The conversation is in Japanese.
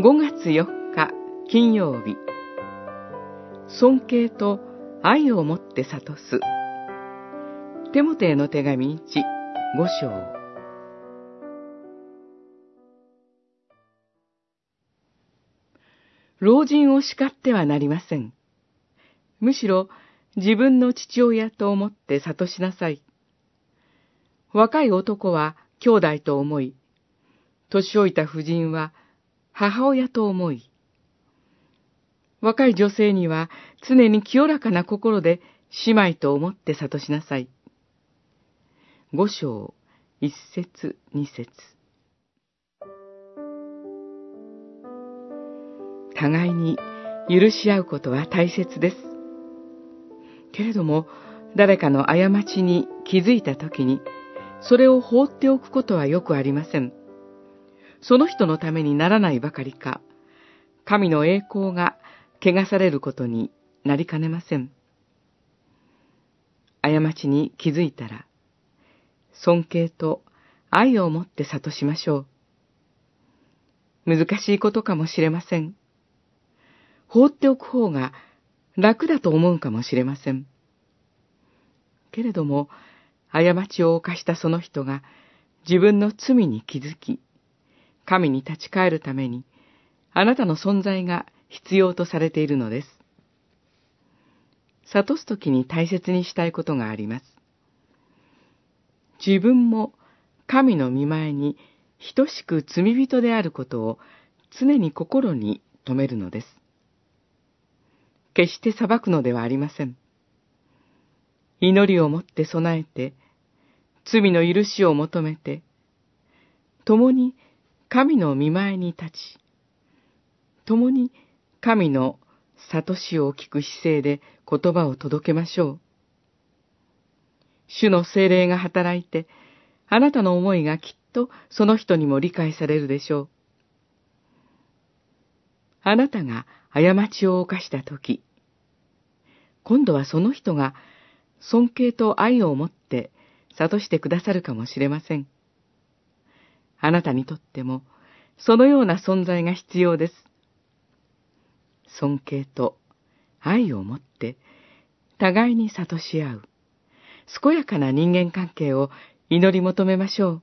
5月4日金曜日尊敬と愛をもって悟すテモテへの手紙1、5章老人を叱ってはなりません。むしろ自分の父親と思って悟しなさい。若い男は兄弟と思い、年老いた婦人は母親と思い、若い女性には常に清らかな心で姉妹と思って悟しなさい。五章、一節、二節。互いに許し合うことは大切です。けれども、誰かの過ちに気づいたときに、それを放っておくことはよくありません。その人のためにならないばかりか、神の栄光が汚されることになりかねません。過ちに気づいたら、尊敬と愛を持って悟しましょう。難しいことかもしれません。放っておく方が楽だと思うかもしれません。けれども、過ちを犯したその人が自分の罪に気づき、神に立ち返るために、あなたの存在が必要とされているのです。悟すときに大切にしたいことがあります。自分も神の見前に等しく罪人であることを常に心に留めるのです。決して裁くのではありません。祈りをもって備えて、罪の許しを求めて、共に神の見前に立ち、共に神の悟しを聞く姿勢で言葉を届けましょう。主の精霊が働いて、あなたの思いがきっとその人にも理解されるでしょう。あなたが過ちを犯したとき、今度はその人が尊敬と愛を持って悟してくださるかもしれません。あなたにとっても、そのような存在が必要です。尊敬と愛を持って、互いに悟し合う、健やかな人間関係を祈り求めましょう。